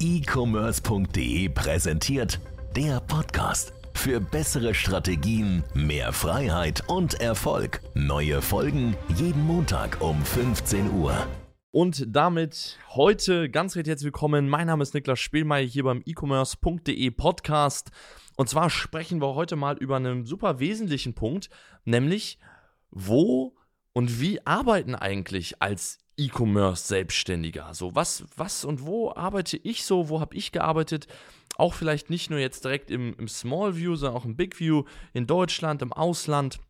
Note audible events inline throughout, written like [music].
e-commerce.de präsentiert der Podcast. Für bessere Strategien, mehr Freiheit und Erfolg. Neue Folgen jeden Montag um 15 Uhr. Und damit heute ganz herzlich willkommen. Mein Name ist Niklas Spielmeier hier beim e-commerce.de Podcast. Und zwar sprechen wir heute mal über einen super wesentlichen Punkt, nämlich wo und wie arbeiten eigentlich als E-Commerce-Selbstständiger? So, was, was und wo arbeite ich so? Wo habe ich gearbeitet? Auch vielleicht nicht nur jetzt direkt im, im Small View, sondern auch im Big View in Deutschland, im Ausland.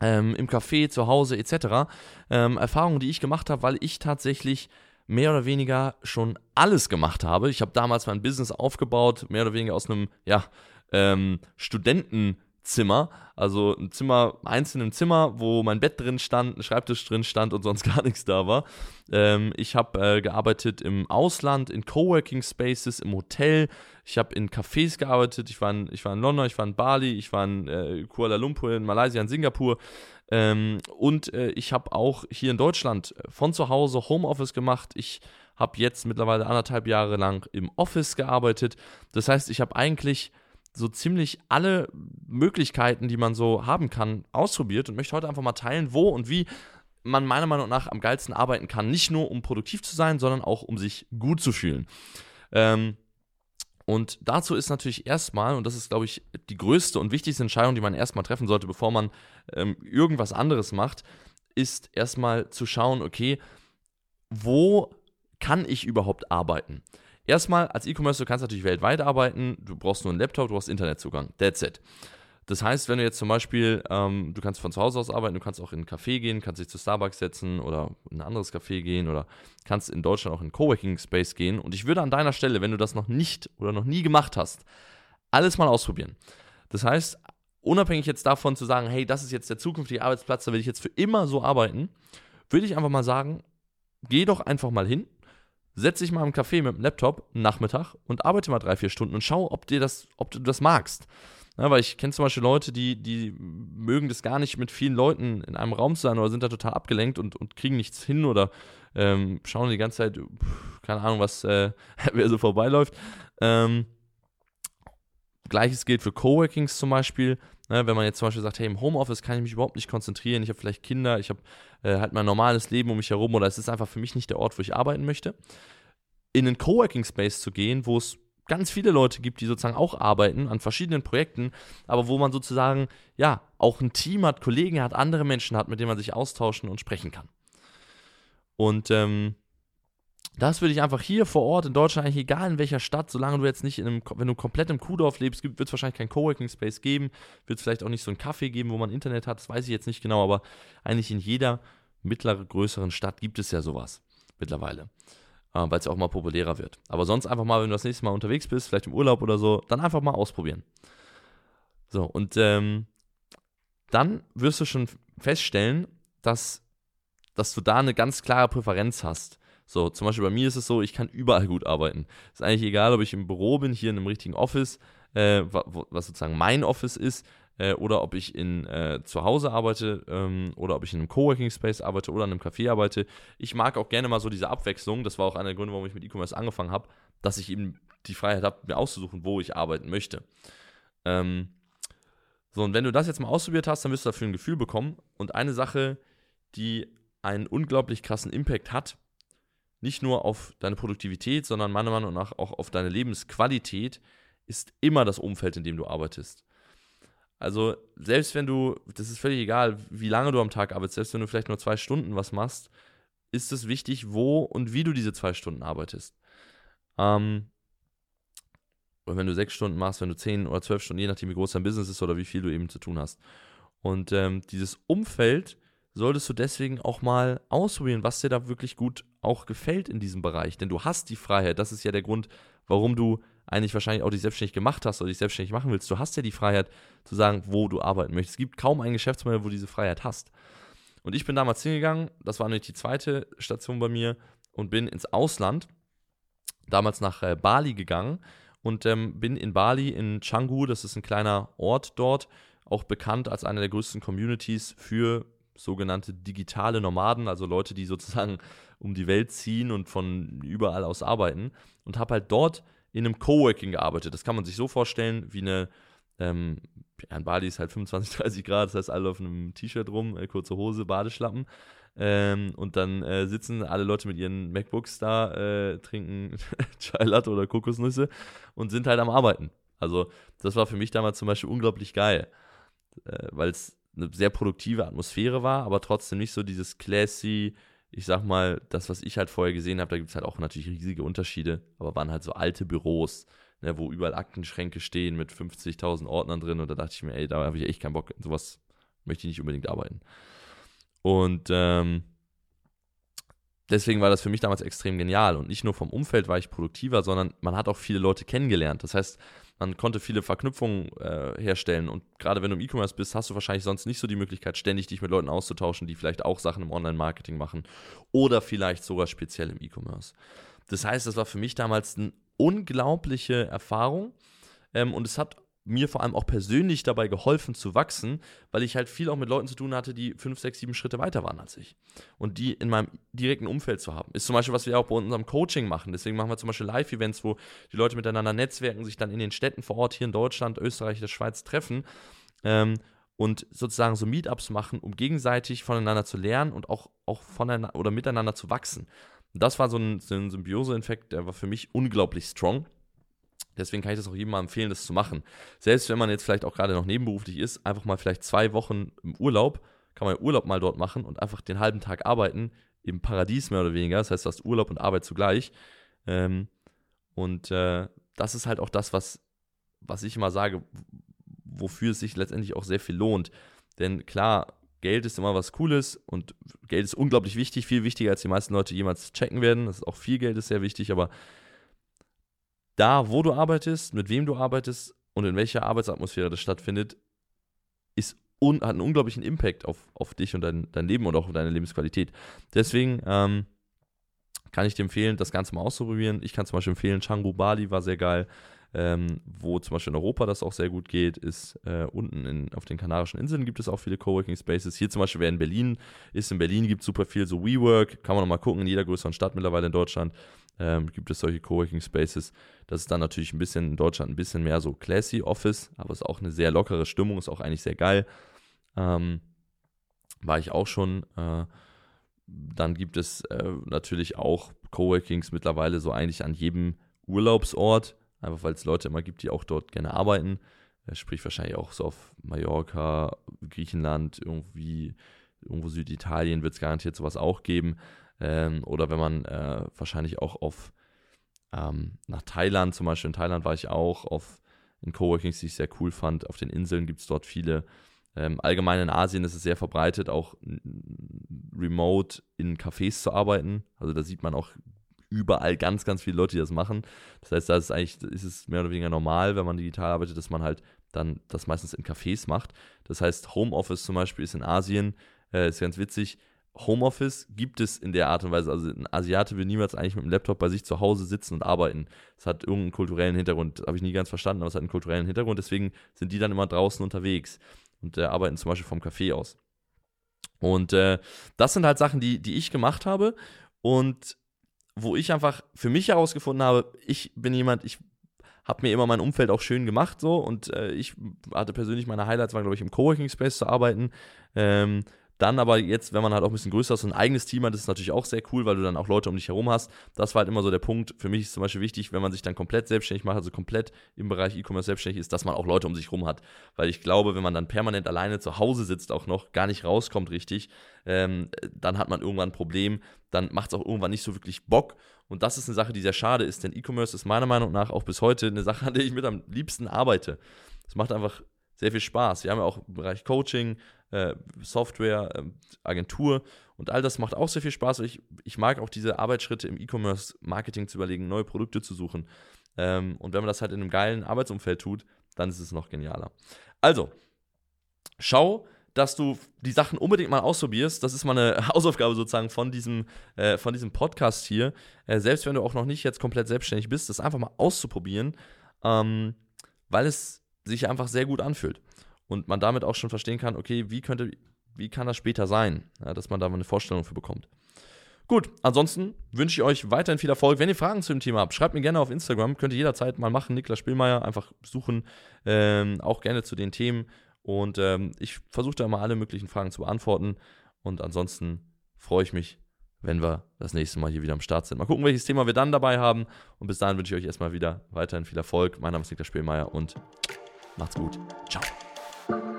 Ähm, im Café, zu Hause etc. Ähm, Erfahrungen, die ich gemacht habe, weil ich tatsächlich mehr oder weniger schon alles gemacht habe. Ich habe damals mein Business aufgebaut, mehr oder weniger aus einem ja, ähm, Studenten- Zimmer. Also ein Zimmer, einzelnen Zimmer, wo mein Bett drin stand, ein Schreibtisch drin stand und sonst [laughs] gar nichts da war. Ähm, ich habe äh, gearbeitet im Ausland, in Coworking Spaces, im Hotel. Ich habe in Cafés gearbeitet. Ich war in, ich war in London, ich war in Bali, ich war in äh, Kuala Lumpur, in Malaysia, in Singapur. Ähm, und äh, ich habe auch hier in Deutschland von zu Hause Homeoffice gemacht. Ich habe jetzt mittlerweile anderthalb Jahre lang im Office gearbeitet. Das heißt, ich habe eigentlich so ziemlich alle Möglichkeiten, die man so haben kann, ausprobiert und möchte heute einfach mal teilen, wo und wie man meiner Meinung nach am geilsten arbeiten kann. Nicht nur, um produktiv zu sein, sondern auch, um sich gut zu fühlen. Ähm, und dazu ist natürlich erstmal, und das ist, glaube ich, die größte und wichtigste Entscheidung, die man erstmal treffen sollte, bevor man ähm, irgendwas anderes macht, ist erstmal zu schauen, okay, wo kann ich überhaupt arbeiten? Erstmal, als E-Commerce, du kannst natürlich weltweit arbeiten, du brauchst nur einen Laptop, du brauchst Internetzugang. That's it. Das heißt, wenn du jetzt zum Beispiel, ähm, du kannst von zu Hause aus arbeiten, du kannst auch in ein Café gehen, kannst dich zu Starbucks setzen oder in ein anderes Café gehen oder kannst in Deutschland auch in Coworking Space gehen. Und ich würde an deiner Stelle, wenn du das noch nicht oder noch nie gemacht hast, alles mal ausprobieren. Das heißt, unabhängig jetzt davon zu sagen, hey, das ist jetzt der zukünftige Arbeitsplatz, da will ich jetzt für immer so arbeiten, würde ich einfach mal sagen, geh doch einfach mal hin setz dich mal im Café mit dem Laptop Nachmittag und arbeite mal drei, vier Stunden und schau, ob dir das, ob du das magst. Ja, weil ich kenne zum Beispiel Leute, die, die mögen das gar nicht, mit vielen Leuten in einem Raum zu sein oder sind da total abgelenkt und, und kriegen nichts hin oder ähm, schauen die ganze Zeit, keine Ahnung, was, äh, [laughs] wer so vorbeiläuft. Ähm, Gleiches gilt für Coworkings zum Beispiel. Ne, wenn man jetzt zum Beispiel sagt, hey, im Homeoffice kann ich mich überhaupt nicht konzentrieren, ich habe vielleicht Kinder, ich habe äh, halt mein normales Leben um mich herum oder es ist einfach für mich nicht der Ort, wo ich arbeiten möchte. In einen Coworking Space zu gehen, wo es ganz viele Leute gibt, die sozusagen auch arbeiten an verschiedenen Projekten, aber wo man sozusagen ja auch ein Team hat, Kollegen hat, andere Menschen hat, mit denen man sich austauschen und sprechen kann. Und ähm, das würde ich einfach hier vor Ort in Deutschland, eigentlich egal in welcher Stadt, solange du jetzt nicht in einem, wenn du komplett im Kuhdorf lebst, wird es wahrscheinlich keinen Coworking Space geben, wird es vielleicht auch nicht so ein Café geben, wo man Internet hat, das weiß ich jetzt nicht genau, aber eigentlich in jeder mittleren, größeren Stadt gibt es ja sowas mittlerweile, äh, weil es ja auch mal populärer wird. Aber sonst einfach mal, wenn du das nächste Mal unterwegs bist, vielleicht im Urlaub oder so, dann einfach mal ausprobieren. So, und ähm, dann wirst du schon feststellen, dass, dass du da eine ganz klare Präferenz hast so, zum Beispiel bei mir ist es so, ich kann überall gut arbeiten. Ist eigentlich egal, ob ich im Büro bin, hier in einem richtigen Office, äh, was sozusagen mein Office ist, äh, oder ob ich in, äh, zu Hause arbeite ähm, oder ob ich in einem Coworking Space arbeite oder in einem Café arbeite. Ich mag auch gerne mal so diese Abwechslung. Das war auch einer der Gründe, warum ich mit E-Commerce angefangen habe, dass ich eben die Freiheit habe, mir auszusuchen, wo ich arbeiten möchte. Ähm, so, und wenn du das jetzt mal ausprobiert hast, dann wirst du dafür ein Gefühl bekommen. Und eine Sache, die einen unglaublich krassen Impact hat, nicht nur auf deine Produktivität, sondern meiner Meinung nach auch auf deine Lebensqualität, ist immer das Umfeld, in dem du arbeitest. Also selbst wenn du, das ist völlig egal, wie lange du am Tag arbeitest, selbst wenn du vielleicht nur zwei Stunden was machst, ist es wichtig, wo und wie du diese zwei Stunden arbeitest. Ähm, oder wenn du sechs Stunden machst, wenn du zehn oder zwölf Stunden, je nachdem wie groß dein Business ist oder wie viel du eben zu tun hast. Und ähm, dieses Umfeld solltest du deswegen auch mal ausprobieren, was dir da wirklich gut auch gefällt in diesem Bereich. Denn du hast die Freiheit. Das ist ja der Grund, warum du eigentlich wahrscheinlich auch dich selbstständig gemacht hast oder dich selbstständig machen willst. Du hast ja die Freiheit zu sagen, wo du arbeiten möchtest. Es gibt kaum ein Geschäftsmodell, wo du diese Freiheit hast. Und ich bin damals hingegangen, das war nämlich die zweite Station bei mir, und bin ins Ausland, damals nach äh, Bali gegangen und ähm, bin in Bali, in Canggu, das ist ein kleiner Ort dort, auch bekannt als eine der größten Communities für sogenannte digitale Nomaden, also Leute, die sozusagen um die Welt ziehen und von überall aus arbeiten und habe halt dort in einem Coworking gearbeitet. Das kann man sich so vorstellen wie eine, ähm, in Bali ist halt 25, 30 [laughs] Grad, das heißt alle auf einem T-Shirt rum, äh, kurze Hose, Badeschlappen. Ähm, und dann äh, sitzen alle Leute mit ihren MacBooks da, äh, trinken [laughs] Chai Latte oder Kokosnüsse und sind halt am Arbeiten. Also das war für mich damals zum Beispiel unglaublich geil, äh, weil es eine sehr produktive Atmosphäre war, aber trotzdem nicht so dieses classy, ich sag mal, das, was ich halt vorher gesehen habe, da gibt es halt auch natürlich riesige Unterschiede, aber waren halt so alte Büros, ne, wo überall Aktenschränke stehen mit 50.000 Ordnern drin und da dachte ich mir, ey, da habe ich echt keinen Bock, sowas möchte ich nicht unbedingt arbeiten. Und ähm, deswegen war das für mich damals extrem genial und nicht nur vom Umfeld war ich produktiver, sondern man hat auch viele Leute kennengelernt. Das heißt, man konnte viele Verknüpfungen äh, herstellen. Und gerade wenn du im E-Commerce bist, hast du wahrscheinlich sonst nicht so die Möglichkeit, ständig dich mit Leuten auszutauschen, die vielleicht auch Sachen im Online-Marketing machen oder vielleicht sogar speziell im E-Commerce. Das heißt, das war für mich damals eine unglaubliche Erfahrung. Ähm, und es hat mir vor allem auch persönlich dabei geholfen zu wachsen, weil ich halt viel auch mit Leuten zu tun hatte, die fünf, sechs, sieben Schritte weiter waren als ich. Und die in meinem direkten Umfeld zu haben. Ist zum Beispiel, was wir auch bei unserem Coaching machen. Deswegen machen wir zum Beispiel Live-Events, wo die Leute miteinander netzwerken, sich dann in den Städten vor Ort hier in Deutschland, Österreich, der Schweiz treffen. Ähm, und sozusagen so Meetups machen, um gegenseitig voneinander zu lernen und auch, auch voneinander oder miteinander zu wachsen. Und das war so ein, so ein Symbiose-Effekt, der war für mich unglaublich strong. Deswegen kann ich das auch jedem mal empfehlen, das zu machen. Selbst wenn man jetzt vielleicht auch gerade noch nebenberuflich ist, einfach mal vielleicht zwei Wochen im Urlaub, kann man Urlaub mal dort machen und einfach den halben Tag arbeiten, im Paradies mehr oder weniger. Das heißt, du hast Urlaub und Arbeit zugleich. Ähm, und äh, das ist halt auch das, was, was ich immer sage, wofür es sich letztendlich auch sehr viel lohnt. Denn klar, Geld ist immer was Cooles und Geld ist unglaublich wichtig, viel wichtiger, als die meisten Leute jemals checken werden. Das ist auch viel Geld ist sehr wichtig, aber da, wo du arbeitest, mit wem du arbeitest und in welcher Arbeitsatmosphäre das stattfindet, ist un, hat einen unglaublichen Impact auf, auf dich und dein, dein Leben und auch auf deine Lebensqualität. Deswegen ähm, kann ich dir empfehlen, das Ganze mal auszuprobieren. Ich kann zum Beispiel empfehlen, Canggu Bali war sehr geil. Ähm, wo zum Beispiel in Europa das auch sehr gut geht, ist äh, unten in, auf den Kanarischen Inseln gibt es auch viele Coworking Spaces. Hier zum Beispiel, wer in Berlin ist, in Berlin gibt es super viel so WeWork, kann man noch mal gucken, in jeder größeren Stadt mittlerweile in Deutschland ähm, gibt es solche Coworking Spaces. Das ist dann natürlich ein bisschen in Deutschland ein bisschen mehr so classy Office, aber es ist auch eine sehr lockere Stimmung, ist auch eigentlich sehr geil. Ähm, war ich auch schon. Äh, dann gibt es äh, natürlich auch Coworkings mittlerweile so eigentlich an jedem Urlaubsort, einfach weil es Leute immer gibt, die auch dort gerne arbeiten. Äh, sprich wahrscheinlich auch so auf Mallorca, Griechenland, irgendwie irgendwo Süditalien wird es garantiert sowas auch geben. Ähm, oder wenn man äh, wahrscheinlich auch auf ähm, nach Thailand, zum Beispiel in Thailand war ich auch, auf in Coworkings, die ich sehr cool fand. Auf den Inseln gibt es dort viele. Ähm, allgemein in Asien ist es sehr verbreitet, auch remote in Cafés zu arbeiten. Also da sieht man auch überall ganz, ganz viele Leute, die das machen. Das heißt, da ist eigentlich, ist es mehr oder weniger normal, wenn man digital arbeitet, dass man halt dann das meistens in Cafés macht. Das heißt, Homeoffice zum Beispiel ist in Asien, äh, ist ganz witzig, Homeoffice gibt es in der Art und Weise. Also ein Asiate will niemals eigentlich mit dem Laptop bei sich zu Hause sitzen und arbeiten. Das hat irgendeinen kulturellen Hintergrund, habe ich nie ganz verstanden, aber es hat einen kulturellen Hintergrund. Deswegen sind die dann immer draußen unterwegs und äh, arbeiten zum Beispiel vom Café aus. Und äh, das sind halt Sachen, die, die ich gemacht habe und wo ich einfach für mich herausgefunden habe, ich bin jemand, ich habe mir immer mein Umfeld auch schön gemacht so und äh, ich hatte persönlich meine Highlights, war glaube ich im Coworking Space zu arbeiten. Ähm, dann aber jetzt, wenn man halt auch ein bisschen größer ist, so ein eigenes Team hat, ist natürlich auch sehr cool, weil du dann auch Leute um dich herum hast. Das war halt immer so der Punkt. Für mich ist zum Beispiel wichtig, wenn man sich dann komplett selbstständig macht, also komplett im Bereich E-Commerce selbstständig ist, dass man auch Leute um sich herum hat. Weil ich glaube, wenn man dann permanent alleine zu Hause sitzt, auch noch gar nicht rauskommt richtig, ähm, dann hat man irgendwann ein Problem. Dann macht es auch irgendwann nicht so wirklich Bock. Und das ist eine Sache, die sehr schade ist, denn E-Commerce ist meiner Meinung nach auch bis heute eine Sache, [laughs] an der ich mit am liebsten arbeite. Es macht einfach sehr viel Spaß. Wir haben ja auch im Bereich Coaching, äh, Software, äh, Agentur und all das macht auch sehr viel Spaß. Ich, ich mag auch diese Arbeitsschritte im E-Commerce-Marketing zu überlegen, neue Produkte zu suchen. Ähm, und wenn man das halt in einem geilen Arbeitsumfeld tut, dann ist es noch genialer. Also, schau, dass du die Sachen unbedingt mal ausprobierst. Das ist mal eine [laughs] Hausaufgabe sozusagen von diesem, äh, von diesem Podcast hier. Äh, selbst wenn du auch noch nicht jetzt komplett selbstständig bist, das einfach mal auszuprobieren, ähm, weil es sich einfach sehr gut anfühlt. Und man damit auch schon verstehen kann, okay, wie könnte wie kann das später sein, ja, dass man da mal eine Vorstellung für bekommt. Gut, ansonsten wünsche ich euch weiterhin viel Erfolg. Wenn ihr Fragen zu dem Thema habt, schreibt mir gerne auf Instagram. Könnt ihr jederzeit mal machen. Niklas Spielmeier einfach suchen. Ähm, auch gerne zu den Themen. Und ähm, ich versuche da mal alle möglichen Fragen zu beantworten. Und ansonsten freue ich mich, wenn wir das nächste Mal hier wieder am Start sind. Mal gucken, welches Thema wir dann dabei haben. Und bis dahin wünsche ich euch erstmal wieder weiterhin viel Erfolg. Mein Name ist Niklas Spielmeier und macht's gut. Ciao. life.